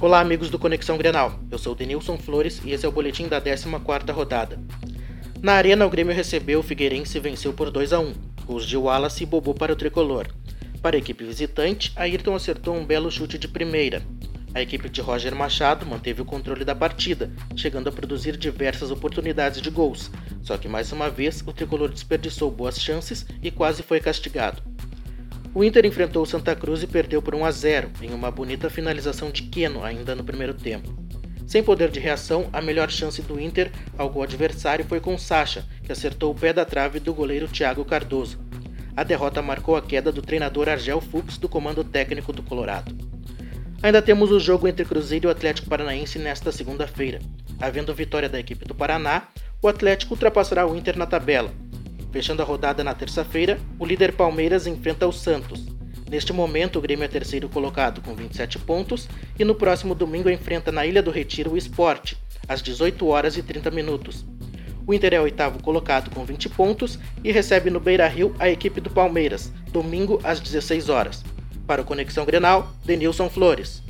Olá, amigos do Conexão Grenal. Eu sou Denilson Flores e esse é o boletim da 14ª rodada. Na Arena, o Grêmio recebeu o Figueirense e venceu por 2 a 1. Os de Wallace e Bobô para o tricolor. Para a equipe visitante, Ayrton acertou um belo chute de primeira. A equipe de Roger Machado manteve o controle da partida, chegando a produzir diversas oportunidades de gols. Só que mais uma vez o tricolor desperdiçou boas chances e quase foi castigado. O Inter enfrentou o Santa Cruz e perdeu por 1 a 0 em uma bonita finalização de Keno ainda no primeiro tempo. Sem poder de reação, a melhor chance do Inter ao gol adversário foi com Sacha, que acertou o pé da trave do goleiro Thiago Cardoso. A derrota marcou a queda do treinador Argel Fuchs do comando técnico do Colorado. Ainda temos o jogo entre Cruzeiro e o Atlético Paranaense nesta segunda-feira. Havendo vitória da equipe do Paraná, o Atlético ultrapassará o Inter na tabela, Fechando a rodada na terça-feira, o líder Palmeiras enfrenta o Santos. Neste momento, o Grêmio é terceiro colocado com 27 pontos e no próximo domingo enfrenta na Ilha do Retiro o Esporte, às 18 horas e 30 minutos. O Inter é oitavo colocado com 20 pontos e recebe no Beira-Rio a equipe do Palmeiras, domingo às 16 horas. Para o Conexão Grenal, Denilson Flores.